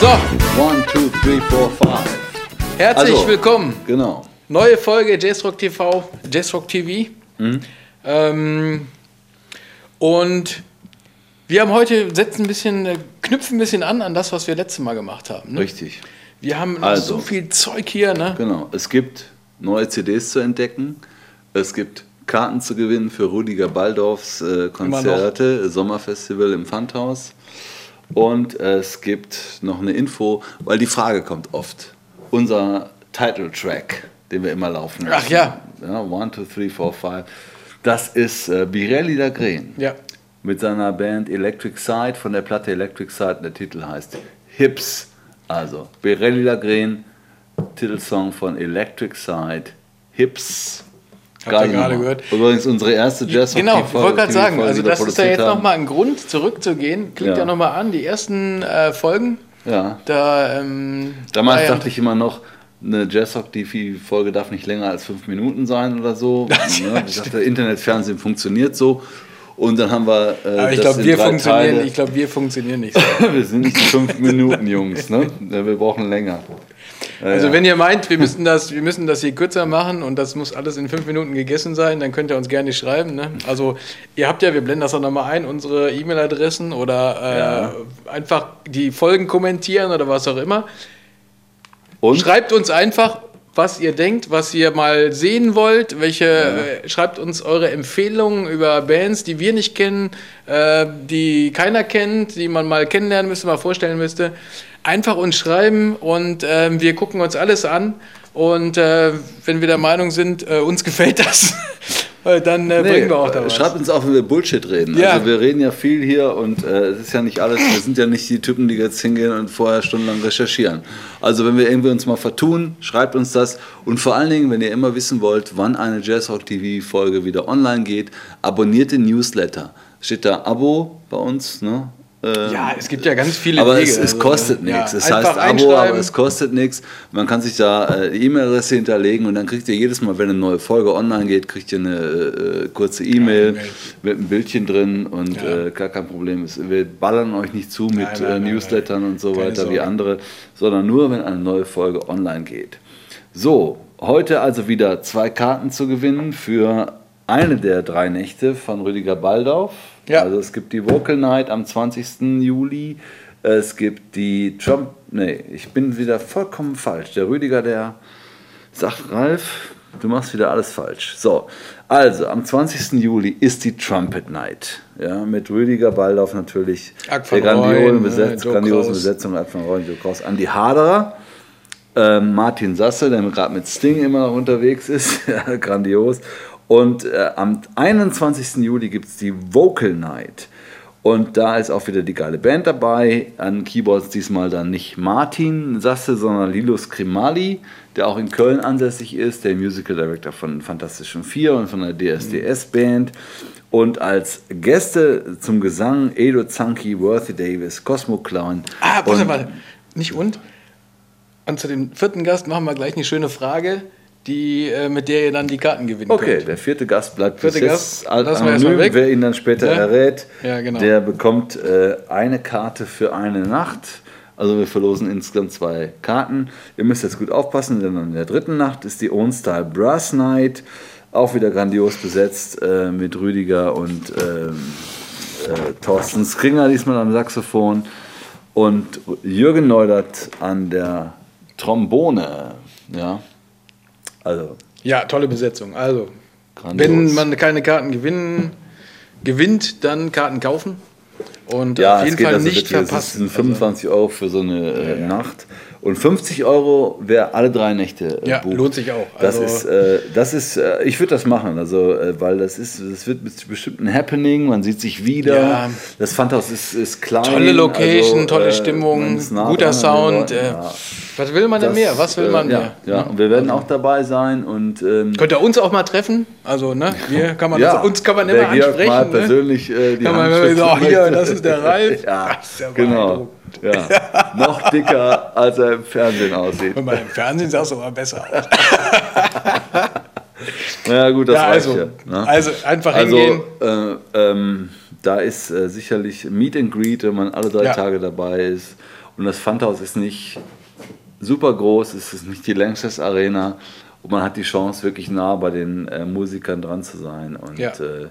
So, One, two, three, four, five. herzlich Also, willkommen. Genau. Neue Folge Jazzrock TV, Jazzrock TV. Mhm. Ähm, und wir haben heute, setzen ein bisschen, äh, knüpfen ein bisschen an an das, was wir letztes Mal gemacht haben. Ne? Richtig. Wir haben Also. so viel Zeug hier, ne? Genau. Es gibt neue CDs zu entdecken. Es gibt Karten zu gewinnen für Rudiger Baldorfs äh, Konzerte, Sommerfestival im Pfandhaus. Und es gibt noch eine Info, weil die Frage kommt oft. Unser Title-Track, den wir immer laufen lassen. Ach ja. ja one, two, three, four, five. Das ist äh, Birelli Lagren. Ja. mit seiner Band Electric Side von der Platte Electric Side. Der Titel heißt Hips. Also Birelli Lagren, Titelsong von Electric Side, Hips. Habt ihr gerade gehört? Übrigens unsere erste jazz Genau, ich wollte gerade sagen, also das ist ja jetzt nochmal ein Grund, zurückzugehen. Klingt ja, Ja. nochmal an, die ersten äh, Folgen. Ja. Da, ähm, Damals dachte ich immer noch, eine Jazzrock-TV-Folge darf nicht länger als fünf Minuten sein oder so. ne? Ich dachte, Internetfernsehen funktioniert so. Und dann haben wir. Äh, aber ich glaube, wir funktionieren, ich glaube, wir funktionieren nicht so. wir sind nicht fünf Minuten Jungs, ne? Wir brauchen länger. Ja, Also ja. wenn ihr meint, wir müssen, das, wir müssen das hier kürzer machen und das muss alles in fünf Minuten gegessen sein, dann könnt ihr uns gerne schreiben. Ne? Also ihr habt ja, wir blenden das auch nochmal ein, unsere E-Mail-Adressen oder äh, Ja. einfach die Folgen kommentieren oder was auch immer. Und Schreibt uns einfach, was ihr denkt, was ihr mal sehen wollt, welche, äh, schreibt uns eure Empfehlungen über Bands, die wir nicht kennen, äh, die keiner kennt, die man mal kennenlernen müsste, mal vorstellen müsste. Einfach uns schreiben und ähm, wir gucken uns alles an. Und äh, wenn wir der Meinung sind, äh, uns gefällt das, äh, dann äh, bringen wir auch da äh, was. Schreibt uns auch, wenn wir Bullshit reden. Ja. Also wir reden ja viel hier und äh, es ist ja nicht alles, wir sind ja nicht die Typen, die jetzt hingehen und vorher stundenlang recherchieren. Also wenn wir irgendwie uns mal vertun, schreibt uns das. Und vor allen Dingen, wenn ihr immer wissen wollt, wann eine Jazzrock TV Folge wieder online geht, abonniert den Newsletter. Steht da Abo bei uns, ne? Ähm, Ja, es gibt ja ganz viele aber Wege. es, es also, kostet ne? nichts. Ja, es heißt Abo, aber es kostet nichts. Man kann sich da äh, die E-Mail-Adresse hinterlegen und dann kriegt ihr jedes Mal, wenn eine neue Folge online geht, kriegt ihr eine äh, kurze E-Mail E-Mail. mit einem Bildchen drin und Ja. äh, gar kein Problem. Es, wir ballern euch nicht zu mit Nein, nein, äh, nein, Newslettern und so Keine weiter wie andere, sondern nur, wenn eine neue Folge online geht. So, heute also wieder zwei Karten zu gewinnen für eine der drei Nächte von Rüdiger Baldauf. Ja. Also es gibt die Vocal Night am 20. Juli. Es gibt die Trump. Nee, ich bin wieder vollkommen falsch. Der Rüdiger, der sagt, Ralf, du machst wieder alles falsch. So, also am 20. Juli ist die Trumpet Night. Ja, mit Rüdiger Baldauf natürlich. Der grandiosen Rooyen, Besetz, Joe grandiosen. Besetzung Ack van Rooyen, Joe Kraus, Andi Haderer. Ähm, Martin Sasse, der gerade mit Sting immer noch unterwegs ist, grandios. Und äh, am 21. Juli gibt es die Vocal Night. Und da ist auch wieder die geile Band dabei. An Keyboards diesmal dann nicht Martin Sasse, sondern Lilos Krimali, der auch in Köln ansässig ist, der Musical Director von Fantastischen Vier und von der DSDS-Band. Und als Gäste zum Gesang Edo Zanki, Worthy Davis, Cosmo Clown. Ah, warte mal. Nicht und? Und zu dem vierten Gast machen wir gleich eine schöne Frage, die, äh, mit der ihr dann die Karten gewinnen Okay, könnt. der vierte Gast bleibt Vierte bis Gast, jetzt anonym. weg. Wer ihn dann später Ja? errät, Ja, genau. der bekommt äh, eine Karte für eine Nacht. Also wir verlosen insgesamt zwei Karten. Ihr müsst jetzt gut aufpassen, denn in der dritten Nacht ist die Own Style Brass Night. Auch wieder grandios besetzt äh, mit Rüdiger und ähm, äh, Thorsten Skringer diesmal am Saxophon und Jürgen Neudert an der Trombone. Ja, also Ja, tolle Besetzung. Also, Grandios. wenn man keine Karten gewinnen, gewinnt, dann Karten kaufen. Und Ja, auf jeden Fall also nicht wirklich, verpassen. sind 25 Euro für so eine äh, Nacht. Und 50 Euro, wer alle drei Nächte äh, Ja, bucht. lohnt sich auch. Das Also- ist, äh, das ist äh, ich würde das machen, also, äh, weil das ist, das wird bestimmt ein Happening, man sieht sich wieder. Ja. Das Pfandhaus ist, ist klein. Tolle Location, also, tolle äh, Stimmung, nah guter Sound, ja. Was will man denn das, mehr? Was will man äh, ja, mehr? Ja, und wir werden auch dabei sein und ähm, Könnt ihr uns auch mal treffen? Also, ne? Wir kann man ja, das, uns kann man immer ansprechen. mal ne? persönlich äh, die Kann man sagen, schütteln hier, das ist der Ralf. ja, Das ist ja genau. Ja. Noch dicker, als er im Fernsehen aussieht. Und mal im Fernsehen sah es aber besser aus. Ja gut, das Ja, reicht also, ja. Ne? also einfach Also hingehen. äh, ähm, da ist äh, sicherlich Meet and Greet, wenn man alle drei Ja. Tage dabei ist. Und das Pfandhaus ist nicht super groß, es ist nicht die Lanxess Arena. Und man hat die Chance, wirklich nah bei den äh, Musikern dran zu sein. Und Ja. äh,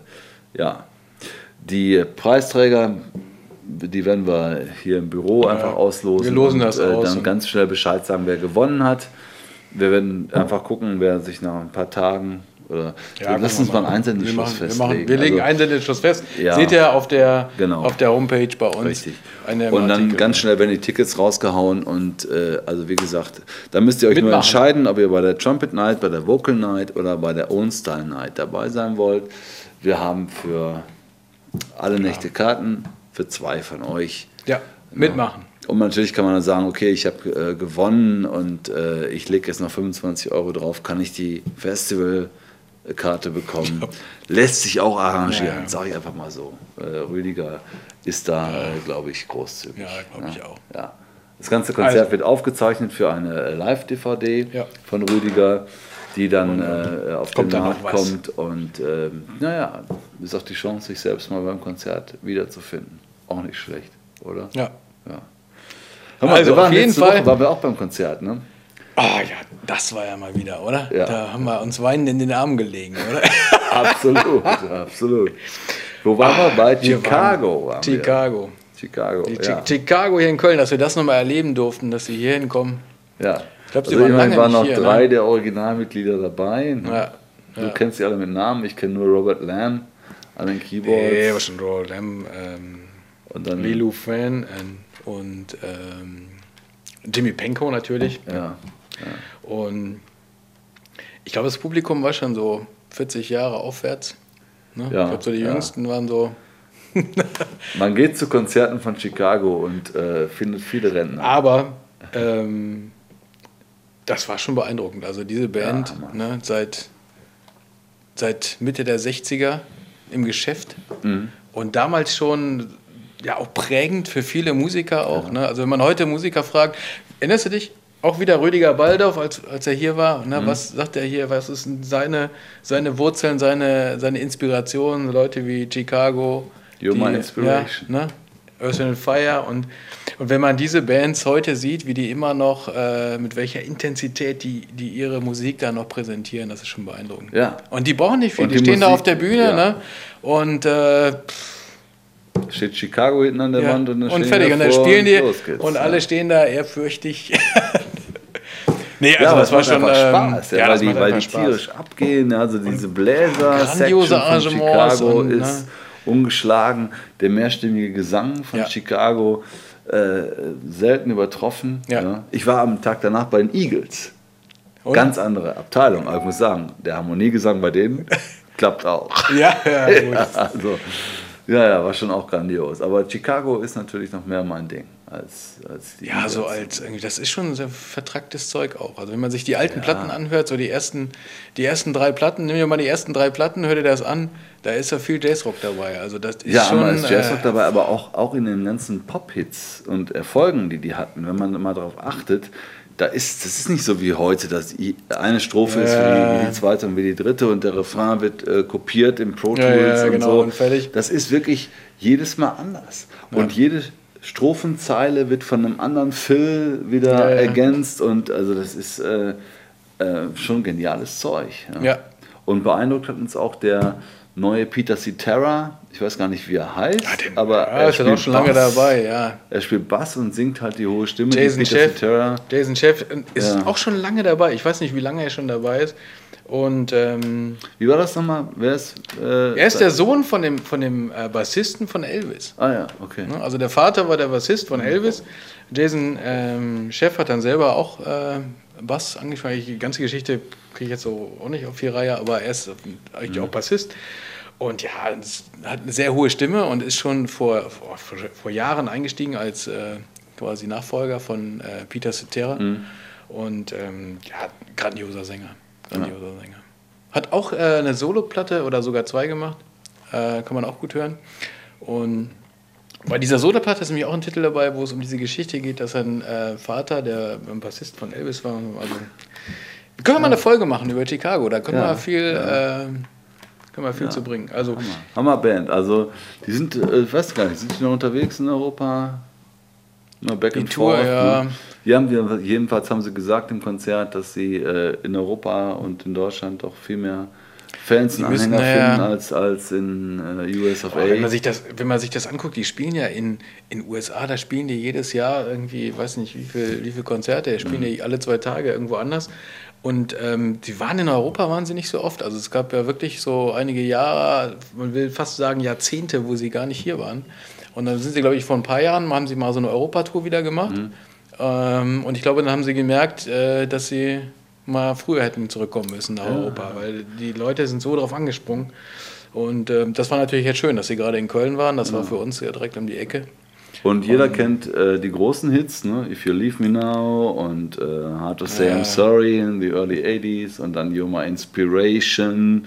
ja, die Preisträger, die werden wir hier im Büro einfach auslosen. wir losen und, das äh, aus Dann ganz schnell Bescheid sagen, wer gewonnen hat. Wir werden einfach gucken, wer sich nach ein paar Tagen oder Ja, lass uns mal einen Einsendeschluss machen, wir, festlegen. machen, wir legen Also- Einsendeschluss fest. Ja. Seht ihr auf der, Genau. auf der Homepage bei uns. Richtig. Und dann Artikel. ganz schnell werden die Tickets rausgehauen und äh, also wie gesagt, da müsst ihr euch nur Mitmachen. entscheiden, ob ihr bei der Trumpet Night, bei der Vocal Night oder bei der Own Style Night dabei sein wollt. Wir haben für alle Nächte Karten, für zwei von euch. Ja, mitmachen. Und natürlich kann man dann sagen, okay, ich habe äh, gewonnen und äh, ich lege jetzt noch 25 Euro drauf, kann ich die Festivalkarte bekommen. Lässt sich auch arrangieren, Ja, ja. sage ich einfach mal so. Äh, Rüdiger ist da, äh, glaube ich, großzügig. Ja, glaube ich auch. Ja. Das ganze Konzert Also- wird aufgezeichnet für eine äh, Live-DVD Ja. von Rüdiger, die dann äh, auf Kommt den Markt kommt. Und ähm, naja, ist auch die Chance, sich selbst mal beim Konzert wiederzufinden. Auch nicht schlecht, oder? Ja. Ja. Hör Also, auf jeden Fall- Woche waren wir auch beim Konzert, ne? Ah ja, das war ja mal wieder, oder? Ja. Da haben wir uns weinend in den Armen gelegen, oder? Absolut, absolut. Wo waren wir? Bei Ah, Wir Chicago. waren. Chicago. Chicago, ja. Chi- Chicago hier in Köln, dass wir das nochmal erleben durften, dass sie hier hinkommen. ja. Ich glaub, sie also waren lange waren noch hier, drei ne? der Originalmitglieder dabei. ne? Ja. Du ja. kennst sie alle mit Namen, ich kenne nur Robert Lamb an den Keyboards. Nee, was schon Roll Lamb, ähm, und dann Lilu Fan ähm, und ähm, Jimmy Penko natürlich. Ja, Und ich glaube, das Publikum war schon so 40 Jahre aufwärts. Ne? Ja, ich glaube, so die ja. Jüngsten waren so. man geht zu Konzerten von Chicago und äh, findet viele Rentner. Aber ähm, das war schon beeindruckend. Also diese Band Ja, ne, seit, seit Mitte der 60er im Geschäft Mhm. und damals schon ja auch prägend für viele Musiker auch. Ne? Also wenn man heute Musiker fragt, erinnerst du dich? Auch wieder Rüdiger Baldorf, als, als er hier war. Ne? Mhm. Was sagt er hier? Was ist seine, seine Wurzeln, seine, seine Inspiration? Leute wie Chicago. You're my inspiration. Ja, ne? Earth and Fire und, und wenn man diese Bands heute sieht, wie die immer noch, äh, mit welcher Intensität die, die ihre Musik da noch präsentieren, das ist schon beeindruckend. Ja. Und die brauchen nicht viel, Und die, die stehen da Musik- auf der Bühne ja. ne? und, äh, Steht Chicago hinten an der ja, Wand und, dann und fertig. Und dann spielen die los geht's, und ja. alle stehen da ehrfürchtig. nee, also ja, das war schon ähm, Spaß, ja, ja, weil, die, weil die Spaß. tierisch abgehen. Also diese Bläser Section von Chicago und, ne? ist ungeschlagen. Der mehrstimmige Gesang von Ja. Chicago äh, selten übertroffen. Ja. Ich war am Tag danach bei den Eagles. Und? Ganz andere Abteilung, aber ich muss sagen, der Harmoniegesang bei denen klappt auch. Ja, ja, gut. Also, ja, ja, war schon auch grandios. Aber Chicago ist natürlich noch mehr mein Ding als, als die Ja, so Eagles. als irgendwie, das ist schon sehr vertracktes Zeug auch. Also wenn man sich die alten Platten anhört, so die ersten, die ersten drei Platten, nimm dir mal die ersten drei Platten, hör dir das an, da ist ja viel Jazzrock dabei. Also das ist Ja, schon. aber ist Jazzrock äh, dabei, aber auch, auch in den ganzen Pop-Hits und Erfolgen, die die hatten, wenn man mal darauf achtet, da ist, das ist nicht so wie heute, dass eine Strophe ist wie die, zweite und wie die dritte und der Refrain wird äh, kopiert im Pro Tools Ja, ja, und genau, so. und fertig. Das ist wirklich jedes Mal anders. Und jede Strophenzeile wird von einem anderen Fill wieder Ja, ja. ergänzt und also das ist äh, äh, schon geniales Zeug. Ja. Und beeindruckt hat uns auch der neue Peter Cetera. Ich weiß gar nicht, wie er heißt, den- aber ja, er ist ja auch schon lange Bass. dabei, ja. Er spielt Bass und singt halt die hohe Stimme. Jason Chef. Cetera. Jason Chef ist Ja. auch schon lange dabei. Ich weiß nicht, wie lange er schon dabei ist. Und ähm, Wie war das nochmal? Wer ist? Äh, er ist der Sohn von dem, von dem äh, Bassisten von Elvis. Ah ja, okay. Ne? Also der Vater war der Bassist von Elvis. Jason ähm, Chef hat dann selber auch äh, Bass angefangen. Die ganze Geschichte kriege ich jetzt so auch nicht auf die Reihe, aber er ist eigentlich auch Bassist. Und ja, hat eine sehr hohe Stimme und ist schon vor, vor, vor Jahren eingestiegen als, äh, quasi Nachfolger von äh, Peter Cetera. Mhm. Und ähm, ja, grandioser Sänger. Grandioser Sänger. Hat auch äh, eine Soloplatte oder sogar zwei gemacht. Äh, kann man auch gut hören. Und bei dieser Soloplatte ist nämlich auch ein Titel dabei, wo es um diese Geschichte geht, dass ein äh, Vater, der ein Bassist von Elvis war, also wir können mal eine Folge machen über Chicago, da können Ja, wir viel, äh, können wir viel zu bringen. Also Hammerband. Also, die sind, äh, ich weiß gar nicht, sind die noch unterwegs in Europa? Immer back and Tour, forth. ja. Die haben, wir- jedenfalls haben sie gesagt im Konzert, dass sie äh, in Europa und in Deutschland doch viel mehr Fans und Anhänger naja. finden als, als in äh, US of Wenn man, A. sich das, wenn man sich das anguckt, die spielen ja in in USA, da spielen die jedes Jahr irgendwie, weiß nicht wie viel, wie viel Konzerte, spielen die alle zwei Tage irgendwo anders. Und ähm, die waren in Europa, waren sie nicht so oft. Also es gab ja wirklich so einige Jahre, man will fast sagen Jahrzehnte, wo sie gar nicht hier waren. Und dann sind sie, glaube ich, vor ein paar Jahren, haben sie mal so eine Europatour wieder gemacht. Ähm, und ich glaube, dann haben sie gemerkt, äh, dass sie mal früher hätten zurückkommen müssen nach Europa, weil die Leute sind so drauf angesprungen. Und ähm, das war natürlich jetzt schön, dass sie gerade in Köln waren. Das war für uns ja direkt um die Ecke. Und jeder kennt äh, die großen Hits, ne? If You Leave Me Now und äh, Hard to Say Ja. I'm Sorry in the Early 80s und dann You're My Inspiration,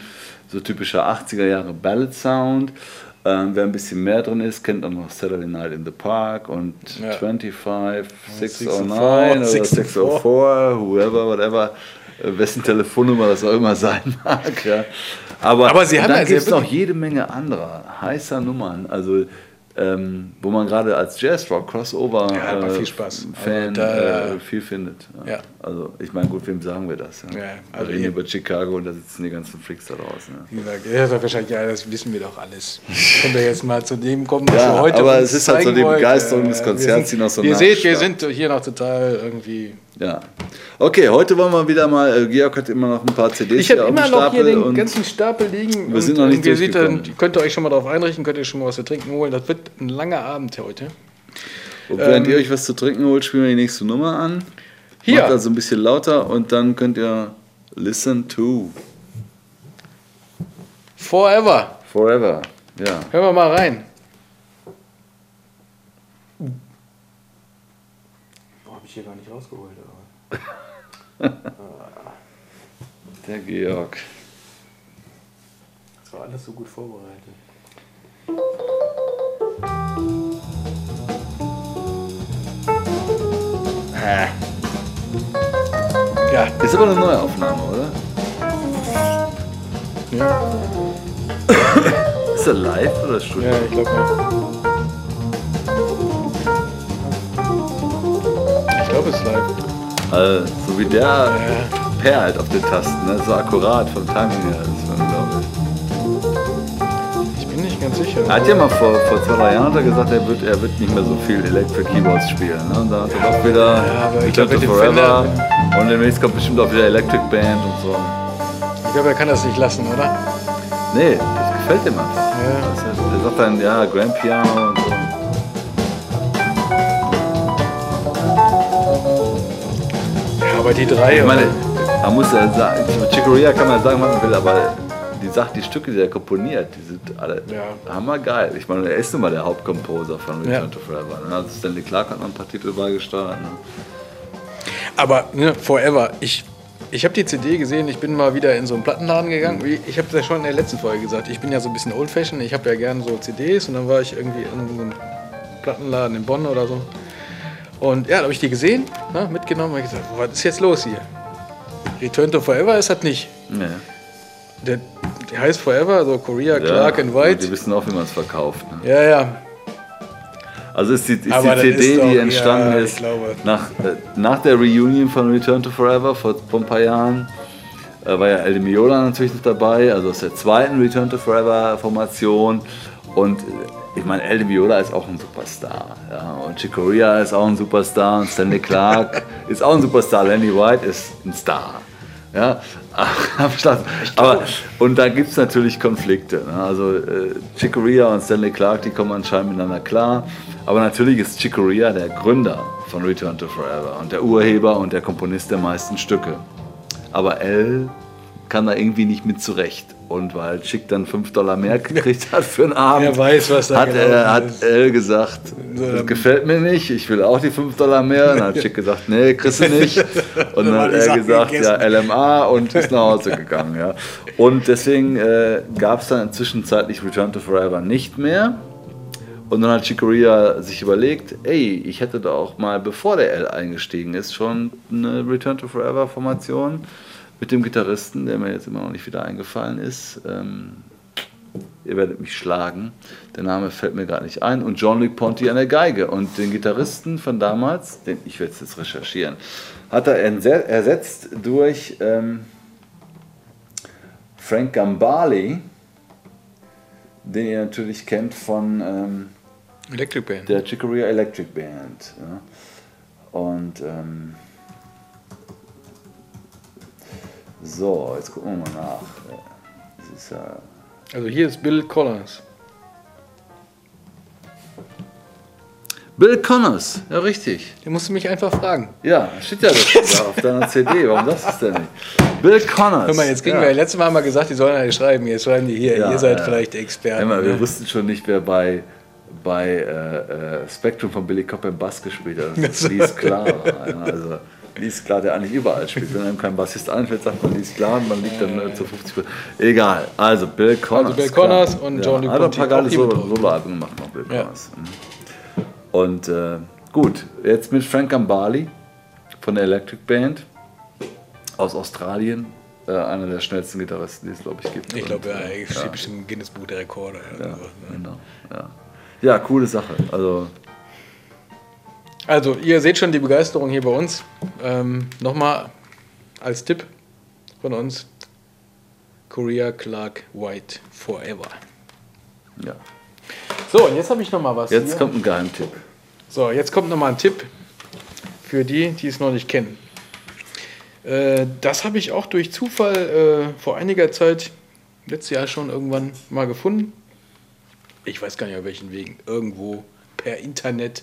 so typischer 80er Jahre Ballad Sound. Ähm, wer ein bisschen mehr drin ist, kennt auch noch Saturday Night in the Park und Ja. 25, 609 604, oder 604, whoever, whatever, äh, wessen Telefonnummer das auch immer sein mag. Ja. Aber, Aber sie haben dann ja gibt es noch jede Menge anderer heißer Nummern, also ähm, wo man gerade als Jazzrock Crossover Ja, äh, viel Spaß. Fan Also da- äh, viel findet. Ja. Also ich meine, gut, wem sagen wir das? Ja? Ja, wir also reden über Chicago und da sitzen die ganzen Freaks da draußen. Ja. Gesagt, ja, das wahrscheinlich, ja, das wissen wir doch alles. Können wir jetzt mal zu dem kommen, was Ja, wir heute aber es ist halt so die. Begeisterung des Äh, Konzerts, wir die noch so Ihr seht, wir sind hier noch total irgendwie. Ja. Okay, heute wollen wir wieder mal, äh, Georg hat immer noch ein paar CDs Ich habe hier auf dem immer noch hier Stapel den und ganzen Stapel liegen. wir sind noch nicht ihr seht, dann, durchgekommen. könnt ihr euch schon mal darauf einrichten, könnt ihr schon mal was zu trinken holen. Das wird ein langer Abend heute. und während ähm, ihr euch was zu trinken holt, spielen wir die nächste Nummer an. Hier. Macht also ein bisschen lauter und dann könnt ihr listen to Forever. Forever. Ja. Hören wir mal rein. Boah, habe ich hier gar nicht rausgeholt. Der Georg. Das war alles so gut vorbereitet. Ja, Ist aber eine neue Aufnahme, oder? ja, Ist er live oder Studio? ja ich glaube ja. Ich glaube, es ist live. Also, so wie der perlt auf den Tasten, ne? so akkurat vom Timing her. Das war unglaublich. Ich bin nicht ganz sicher. Er hat ja mal vor, vor zwei, drei Jahren hat er gesagt, er wird, er wird nicht mehr so viel Electric Keyboards spielen. Ne? Und dann hat er doch wieder Ja, Return to Forever. Fender- Und demnächst kommt bestimmt auch wieder Electric Band und so. Ich glaube, er kann das nicht lassen, oder? Nee, das gefällt ihm einfach. Ja. Das ist- Er sagt dann, ja, Grand Piano und so. Aber die drei. Ich meine, man muss ja sagen, Chicoria kann man sagen, was man will, aber die Sachen, die Stücke, die er komponiert, die sind alle Ja. hammergeil. Ich meine, er ist nun mal der Hauptkomposer von Return Ja. to Forever. Ne? Also Stanley Clark hat noch ein paar Titel beigesteuert. Ne? Aber ne, Forever, ich, ich habe die CD gesehen, ich bin mal wieder in so einen Plattenladen gegangen. Ich habe das schon in der letzten Folge gesagt, ich bin ja so ein bisschen old-fashioned, ich habe ja gern so CDs und dann war ich irgendwie in so einem Plattenladen in Bonn oder so. Und ja, da habe ich die gesehen, ne, mitgenommen und gesagt, was ist jetzt los hier? Return to Forever ist das nicht. Nee. Der, der heißt Forever, so Korea, Clark and Die White. wissen auch, wie man es verkauft. Ne? Ja, ja. Also ist die, ist die CD, ist doch- die entstanden ja, ist nach, äh, nach der Reunion von Return to Forever vor, vor ein paar Jahren. Äh, war ja El Miola natürlich noch dabei, also aus der zweiten Return to Forever Formation. Und äh, ich meine, El Viola ist auch ein Superstar. Ja? Und Chicoria ist auch ein Superstar. Und Stanley Clark ist auch ein Superstar. Lenny White ist ein Star. Ja. Aber, und da gibt es natürlich Konflikte. Ne? Also äh, Chicoria und Stanley Clark, die kommen anscheinend miteinander klar. Aber natürlich ist Chicoria der Gründer von Return to Forever und der Urheber und der Komponist der meisten Stücke. Aber L kann da irgendwie nicht mit zurecht. Und weil Chick dann 5 Dollar mehr gekriegt hat für einen Abend, weiß, hat, er, hat. Elle gesagt, das gefällt mir nicht, ich will auch die 5 Dollar mehr. Dann hat Chick gesagt, nee, kriegst du nicht. Und dann hat er gesagt, ja, LMA und ist nach Hause gegangen. Ja. Und deswegen äh, gab es dann zwischenzeitlich Return to Forever nicht mehr. Und dann hat Chicoria sich überlegt, ey, ich hätte da auch mal, bevor der L eingestiegen ist, schon eine Return to Forever Formation mit dem Gitarristen, der mir jetzt immer noch nicht wieder eingefallen ist. Ähm, ihr werdet mich schlagen. Der Name fällt mir gerade nicht ein. Und Jean-Luc Ponty an der Geige. Und den Gitarristen von damals, den ich werde es jetzt recherchieren, hat er erse- ersetzt durch ähm, Frank Gambale, den ihr natürlich kennt von ähm, Electric Band. der Chicoria Electric Band. Ja. Und ähm, so, jetzt gucken wir mal nach. Das ist ja Also hier ist Bill Collins. Bill Connors, ja richtig. Den musst du mich einfach fragen. Ja, steht ja das da auf deiner CD. Warum das ist denn nicht? Bill Connors. Hör mal, jetzt kriegen ja. wir, letztes Mal haben wir gesagt, die sollen alle schreiben. Jetzt schreiben die hier, Ja, ihr seid ja. vielleicht Experten. Mal, wir ne? wussten schon nicht, wer bei, bei äh, äh, Spectrum von Billy Cobham Bass gespielt hat. Das ist. Ja, also Lee Sklar, der eigentlich überall spielt. Wenn einem kein Bassist einfällt, sagt man Lee Sklar und man liegt dann äh, zu 50 Prozent. Egal. Also Bill Connors. Bill klar. Connors und John ja, Lee Hat ein paar geile. Soloalben gemacht noch, Bill Ja. Connors. Mhm. Und äh, gut, jetzt mit Frank Gambali von der Electric Band aus Australien. Äh, einer der schnellsten Gitarristen, die es, glaube ich, gibt. Ich glaube, ja, äh, ich steht bestimmt im Guinness-Buch der Rekorde. ja, so, ne? genau. Ja. ja, coole Sache. Also, Also, ihr seht schon die Begeisterung hier bei uns. Ähm, Nochmal als Tipp von uns: Korea Clark White Forever. ja. So, und jetzt habe ich nochmal was. Jetzt hier. kommt ein Geheimtipp. So, jetzt kommt nochmal ein Tipp für die, die es noch nicht kennen. Äh, das habe ich auch durch Zufall äh, vor einiger Zeit, letztes Jahr schon irgendwann mal gefunden. Ich weiß gar nicht auf welchen Wegen. Irgendwo per Internet.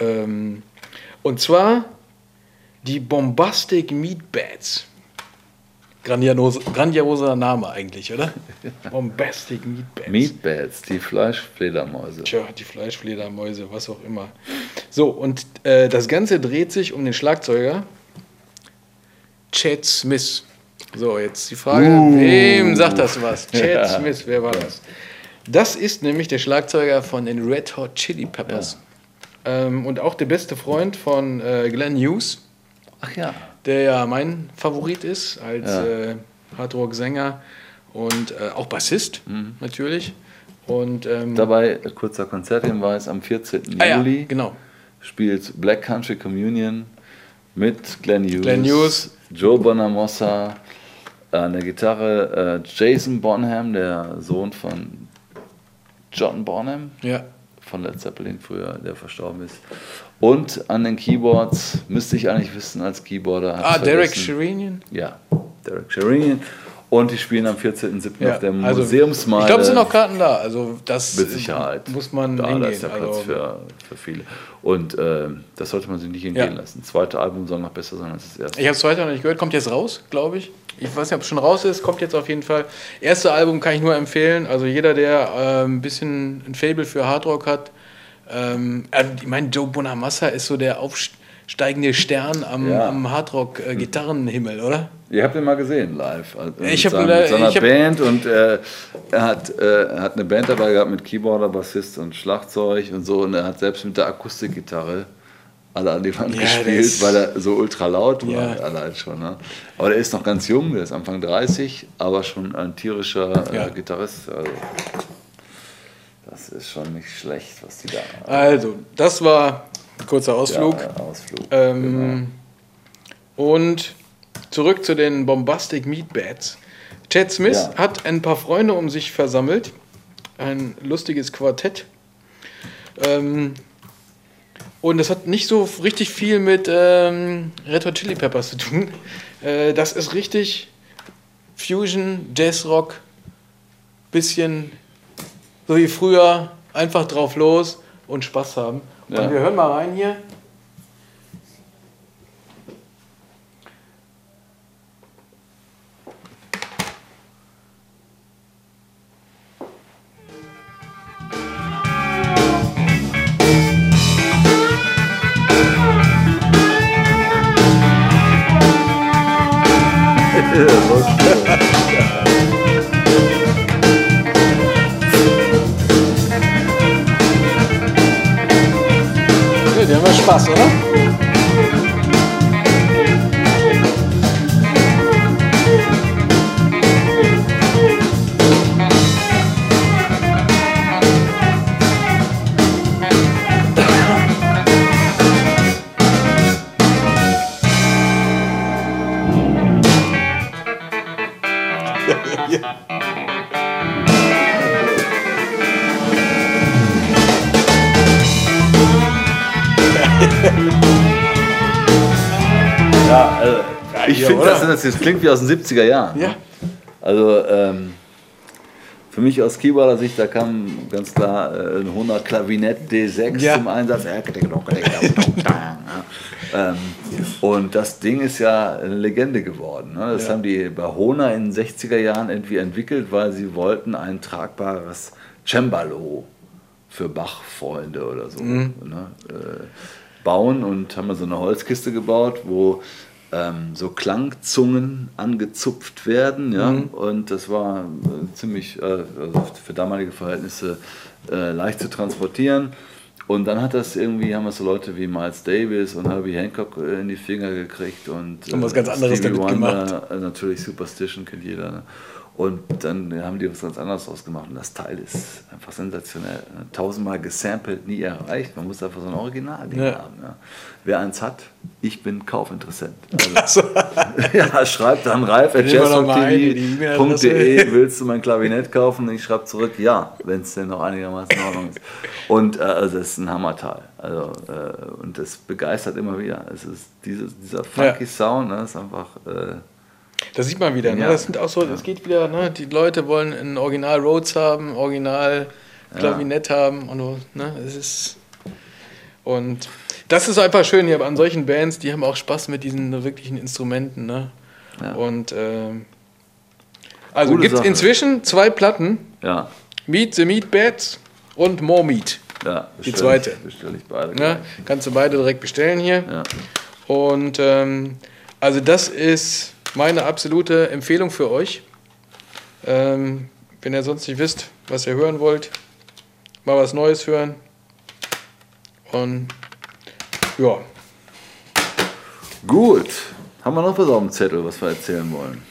Ähm, und zwar die Bombastic Meat Bats. Grandiose, grandioser Name eigentlich, oder? Bombastic Meat Bats. Meatbats, die Fleischfledermäuse. Tja, die Fleischfledermäuse, was auch immer. So, und äh, das Ganze dreht sich um den Schlagzeuger Chad Smith. So, jetzt die Frage, wem sagt das was? Chad Ja. Smith, wer war das? Das ist nämlich der Schlagzeuger von den Red Hot Chili Peppers. Ähm, und auch der beste Freund von äh, Glenn Hughes, Ach ja. der ja mein Favorit ist als Ja. äh, Hardrock-Sänger und äh, auch Bassist Mhm. natürlich. Und ähm, Dabei, äh, kurzer Konzerthinweis, am 14. ah, ja, Juli genau. spielt Black Country Communion mit Glenn Hughes, Glenn Hughes. Joe Bonamossa, an der Gitarre äh, Jason Bonham, der Sohn von John Bonham Ja. Von Led Zeppelin früher, der verstorben ist. Und an den Keyboards, müsste ich eigentlich wissen als Keyboarder. Ah, Derek. Sherinian? Ja, Derek Sherinian. Und die spielen am 14.07. Ja, auf der also, Museumsmeile. Ich glaube, es sind noch Karten da. Also das Mit Sicherheit. muss man da, hingehen. Da ist ja Platz also, für, für viele. Und äh, das sollte man sich nicht entgehen Ja. lassen. Das zweite Album soll noch besser sein als das erste. ich habe es zweite noch nicht gehört. Kommt jetzt raus, glaube ich. Ich weiß nicht, ob es schon raus ist. Kommt jetzt auf jeden Fall. Erste Album kann ich nur empfehlen. Also jeder, der äh, ein bisschen ein Fable für Hardrock hat. Ähm, äh, ich meine, Joe Bonamassa ist so der aufsteigende Stern am, Ja. am Hardrock-Gitarrenhimmel, oder? Ihr habt ihn mal gesehen live. Also mit Ich hab seinem- leider- mit seiner ich Band und äh, er hat, äh, er hat eine Band dabei gehabt mit Keyboarder, Bassist und Schlagzeug und so. Und er hat selbst mit der Akustikgitarre alle an die Wand Ja, gespielt, weil er so ultra laut war, Ja. allein schon. Ne? Aber der ist noch ganz jung, der ist Anfang 30, aber schon ein tierischer äh, Ja. Gitarrist. Also, das ist schon nicht schlecht, was die da Also, das war ein kurzer Ausflug. Ausflug. Ähm, Und zurück zu den Bombastic Meat Bats. Chad Smith hat ein paar Freunde um sich versammelt. Ein lustiges Quartett. Ähm, und das hat nicht so richtig viel mit ähm, Red Hot Chili Peppers zu tun. Äh, das ist richtig Fusion, Jazzrock, bisschen so wie früher, einfach drauf los und Spaß haben. Ja. Und wir hören mal rein hier. Das, klingt wie aus den 70er Jahren. Ja. Ne? Also ähm, für mich aus Keyboarder Sicht, da kam ganz klar äh, ein Hohner Klavinett D6 Ja. zum Einsatz. Ähm, und das Ding ist ja eine Legende geworden. Ne? Das Ja. haben die bei Hohner in den 60er Jahren irgendwie entwickelt, weil sie wollten ein tragbares Cembalo für Bach-Freunde oder so Mhm. ne? äh, bauen und haben so eine Holzkiste gebaut, wo ähm, so Klangzungen angezupft werden. Ja? Mhm. Und das war äh, ziemlich äh, also für damalige Verhältnisse äh, leicht zu transportieren. Und dann hat das irgendwie, haben das so Leute wie Miles Davis und Herbie Hancock äh, in die Finger gekriegt und Haben was ganz anderes Stevie damit Wonder, äh, Natürlich Superstition kennt jeder. Ne? Und dann haben die was ganz anderes draus gemacht. Und das Teil ist einfach sensationell. ne? Tausendmal gesampelt, nie erreicht. Man muss einfach so ein Originalding Ja. haben. Ja. Wer eins hat, ich bin Kaufinteressent. Also, Achso. ja, schreibt die E-Mail-Adresse. jazzrock.de, willst du mein Klavinett kaufen? Ich schreibe zurück, ja, wenn es denn noch einigermaßen in Ordnung ist. Und äh, also es ist ein Hammerteil. Also, äh, und das begeistert immer wieder. Es ist dieses, dieser funky Ja. Sound, ne, ist einfach. Äh, Da sieht man wieder, ne? Ja. das sind auch so, es geht wieder, ne? die Leute wollen ein Original Rhodes haben, Original Klavinett haben und so, ne? es ist und das ist einfach schön hier an solchen Bands, die haben auch Spaß mit diesen wirklichen Instrumenten, ne? Ja. Und ähm, also gibt es inzwischen zwei Platten, ja, Meet the Meat Bats und More Meat. ja. Die zweite. Ich, beide. Ne? gleich. Kannst du beide direkt bestellen hier. Ja. Und ähm, also das ist meine absolute Empfehlung für euch. Ähm, wenn ihr sonst nicht wisst, was ihr hören wollt, mal was Neues hören. Und ja, Gut. Haben wir noch was auf dem Zettel, was wir erzählen wollen?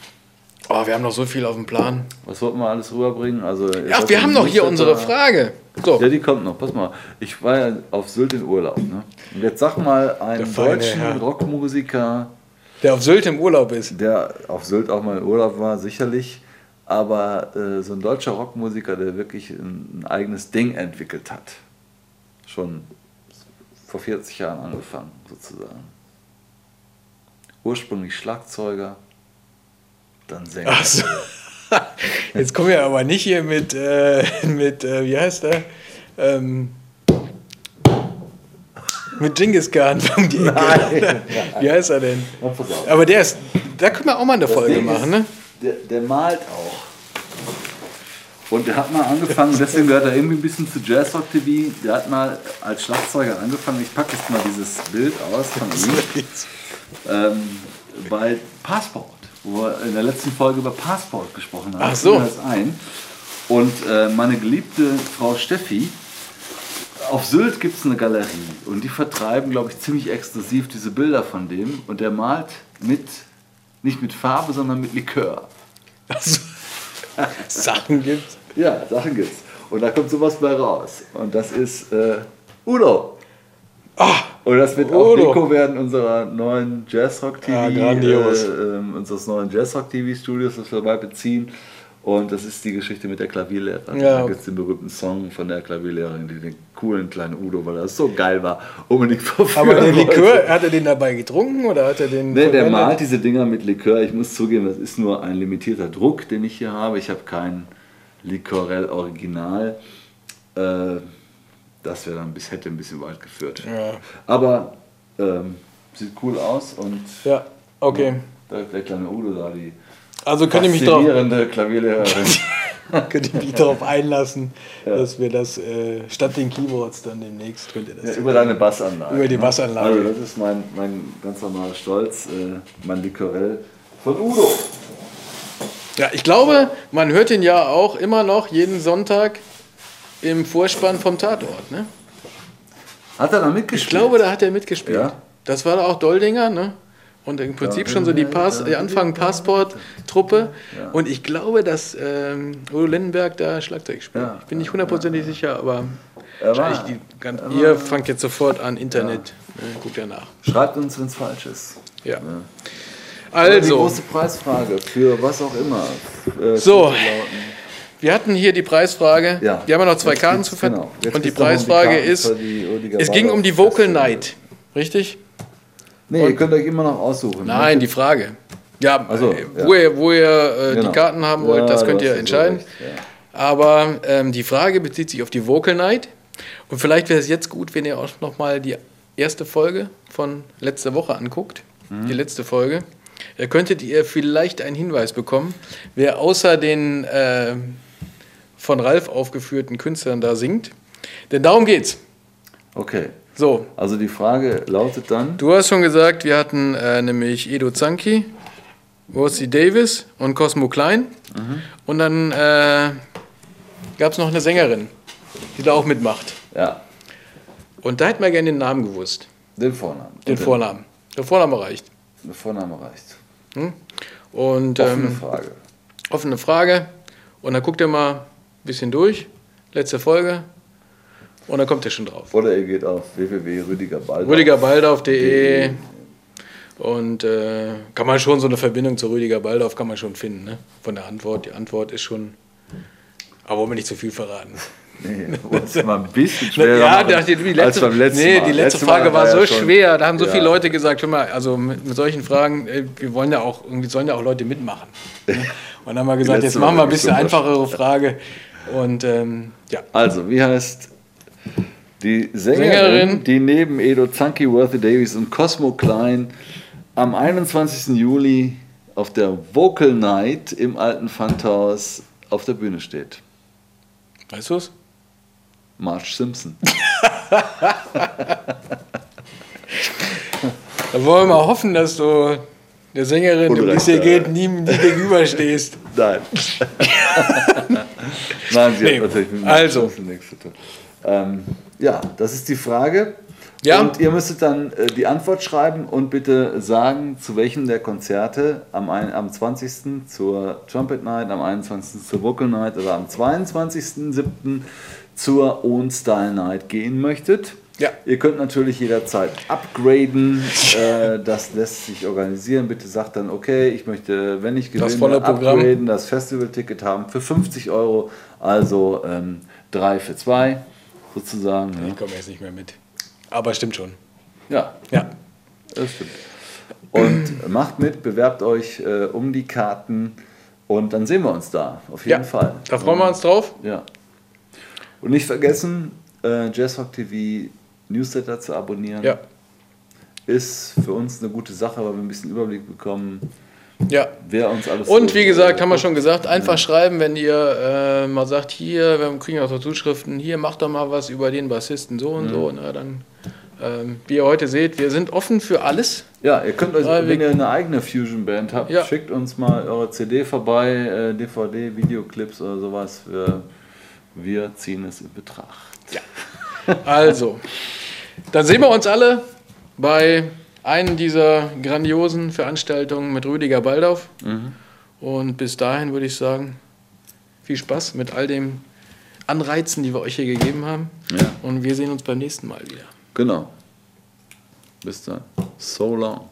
oh, wir haben noch so viel auf dem Plan. Was wollten wir alles rüberbringen? Also, Ja, wir haben noch hier unsere Frage. So, Ja, die kommt noch. Pass mal. Ich war ja auf Sylt in Urlaub. Ne? Und jetzt sag mal einen Der feine deutschen. Rockmusiker, der auf Sylt im Urlaub ist. der auf Sylt auch mal in Urlaub war, sicherlich. Aber äh, so ein deutscher Rockmusiker, der wirklich ein, ein eigenes Ding entwickelt hat. Schon vor 40 Jahren angefangen, sozusagen. Ursprünglich Schlagzeuger, dann Sänger. Ach so. Jetzt kommen wir aber nicht hier mit, äh, mit äh, wie heißt der? Ähm, mit Genghis Khan um die Ecke. Nein. Wie heißt er denn? Na, pass auf. Aber der ist, da können wir auch mal eine Das Folge Ding machen, ne? Der, der malt auch. Und der hat mal angefangen, deswegen gehört er irgendwie ein bisschen zu Jazz Rock TV. Der hat mal als Schlagzeuger angefangen. Ich packe jetzt mal dieses Bild aus von ihm. Ähm, bei Passport, wo wir in der letzten Folge über Passport gesprochen haben. Ach so. Fiel mir Das ein. Und äh, meine geliebte Frau Steffi, auf Sylt gibt es eine Galerie und die vertreiben, glaube ich, ziemlich exklusiv diese Bilder von dem. Und der malt mit, nicht mit Farbe, sondern mit Likör. Also, Sachen gibt's. Ja, Sachen gibt's. Und da kommt sowas bei raus. Und das ist äh, Udo. Und das wird auch Udo. Deko werden unserer neuen Jazzrock TV, grandios. äh, ähm, unseres neuen Jazzrock TV Studios, das wir dabei beziehen. Und das ist die Geschichte mit der Klavierlehrerin. Ja. Da gibt es den berühmten Song von der Klavierlehrerin, die den coolen kleinen Udo, weil das so geil war, unbedingt verführen Aber den wollte. Likör, hat er den dabei getrunken oder hat er den. Nee, der malt diese Dinger mit Likör. Ich muss zugeben, das ist nur ein limitierter Druck, den ich hier habe. Ich habe kein Licorel Original. Äh, das wäre dann bis, hätte ein bisschen weit geführt. Ja. Aber ähm, sieht cool aus und Ja, okay. da, der kleine Udo da, die Also könnte ich mich darauf faszinierende Klavierlehrerin. könnte ich mich darauf einlassen, Ja. dass wir das äh, statt den Keyboards dann demnächst könnt ihr das. ja, über deine Bassanlage. Über die ne? Bassanlage. Also das ist mein, mein ganz normaler Stolz, äh, mein Licorel von Udo. Ja, ich glaube, man hört ihn ja auch immer noch jeden Sonntag im Vorspann vom Tatort. Ne? Hat er da Ich mitgespielt? glaube, da hat er mitgespielt. Ja. Das war auch Doldinger, ne? Und im Prinzip schon so die, Pass, die Anfang Passport-Truppe. Und ich glaube, dass ähm, Udo Lindenberg da Schlagzeug spielt. Ja. Ich bin nicht hundertprozentig sicher, aber Er wahrscheinlich die, ganz, ihr fangt jetzt sofort an, Internet. Äh, guckt ja nach. Schreibt uns, wenn es falsch ist. Ja. Die Also, große Preisfrage für was auch immer. Äh, So. wir hatten hier die Preisfrage. Ja. Wir haben ja noch zwei Jetzt Karten zu ver genau. Und die die Preisfrage Karten ist, die Rüdiger es ging um die Vocal. Night. Richtig? Nee, ihr könnt euch immer noch aussuchen. Nein, die Frage. Ja, Ach so, äh, ja. wo ihr, wo ihr äh, Genau. die Karten haben wollt, Ja, das könnt ihr ja so entscheiden. recht. Aber ähm, die Frage bezieht sich auf die Vocal Night. Und vielleicht wäre es jetzt gut, wenn ihr auch noch mal die erste Folge von letzter Woche anguckt. Mhm. Die letzte Folge. Da könntet ihr vielleicht einen Hinweis bekommen, wer außer den äh, von Ralf aufgeführten Künstlern da singt. Denn darum geht's. Okay. So, Also die Frage lautet dann, Du hast schon gesagt, wir hatten äh, nämlich Edo Zanki, Rossi Davis und Cosmo Klein. Und dann äh, gab es noch eine Sängerin, die da auch mitmacht. ja, Und da hätten wir gerne den Namen gewusst, den Vornamen. den Und Vornamen. Der Vorname reicht. Der Vorname reicht. Und Offene ähm, Frage. offene Frage. Und dann guckt ihr mal ein bisschen durch. Letzte Folge. Und dann kommt ihr schon drauf. Oder ihr geht auf www.rüdigerball. rüdigerbaldorf.de und äh, kann man schon so eine Verbindung zu Rüdiger Baldorf kann man schon finden, ne? Von der Antwort. Die Antwort ist schon. Aber wollen wir nicht zu viel verraten. Nee, das mal ein bisschen schwerer ja, die als letzte, beim letzten nee, die letzte Letztes Mal Frage war ja so schon- schwer. Da haben so Ja. viele Leute gesagt, hör mal, also mit, mit solchen Fragen, äh, wir wollen ja auch, irgendwie sollen ja auch Leute mitmachen. Ne? Und dann haben wir gesagt, letzte jetzt machen wir war ein bisschen einfachere Frage. Und ähm, ja, Also, wie heißt die Sängerin, Sängerin. die neben Edo Zanki, Worthy Davies und Cosmo Klein am 21. Juli auf der Vocal Night im alten Pfandhaus auf der Bühne steht? weißt du es? Marge Simpson. Da wollen wir mal hoffen, dass du der Sängerin, um die es hier Unrecht, geht, nie, nie gegenüberstehst. Nein. Nein, sie Nee, hat natürlich mit Marge also. Simpson nichts zu tun. Ähm, ja, das ist die Frage. Ja. Und ihr müsstet dann äh, die Antwort schreiben und bitte sagen, zu welchem der Konzerte am, ein, am 20. zur Trumpet Night, am 21. zur Vocal Night oder am 22.07. zur Own Style Night gehen möchtet. Ja. Ihr könnt natürlich jederzeit upgraden. äh, das lässt sich organisieren. Bitte sagt dann, okay, ich möchte, wenn ich gewinne, volle Programm. upgraden, das Festival-Ticket haben für 50 Euro. Also ähm, drei für zwei sozusagen. Ich komme jetzt nicht mehr mit. Aber stimmt schon. Ja, Ja. das stimmt. Und macht mit, bewerbt euch äh, um die Karten und dann sehen wir uns da, auf jeden ja. Fall. Da freuen wir uns drauf. Ja. Und nicht vergessen, äh, Jazzrock TV Newsletter zu abonnieren. Ja. Ist für uns eine gute Sache, weil wir ein bisschen Überblick bekommen, Ja. wer uns alles Und so- wie gesagt, haben wir schon gesagt, einfach schreiben, wenn ihr äh, mal sagt, hier, wir kriegen auch so Zuschriften, hier macht doch mal was über den Bassisten so und so. Na, dann, ähm, wie ihr heute seht, wir sind offen für alles. Ja, ihr könnt euch, Ja, wir- wenn ihr eine eigene Fusion-Band habt, Ja. schickt uns mal eure CD vorbei, äh, DVD, Videoclips oder sowas. Wir, wir ziehen es in Betracht. Also, dann sehen wir uns alle bei einer dieser grandiosen Veranstaltungen mit Rüdiger Baldauf. Und bis dahin würde ich sagen, viel Spaß mit all den Anreizen, die wir euch hier gegeben haben. Ja. Und wir sehen uns beim nächsten Mal wieder. Genau. Bis dann. So long.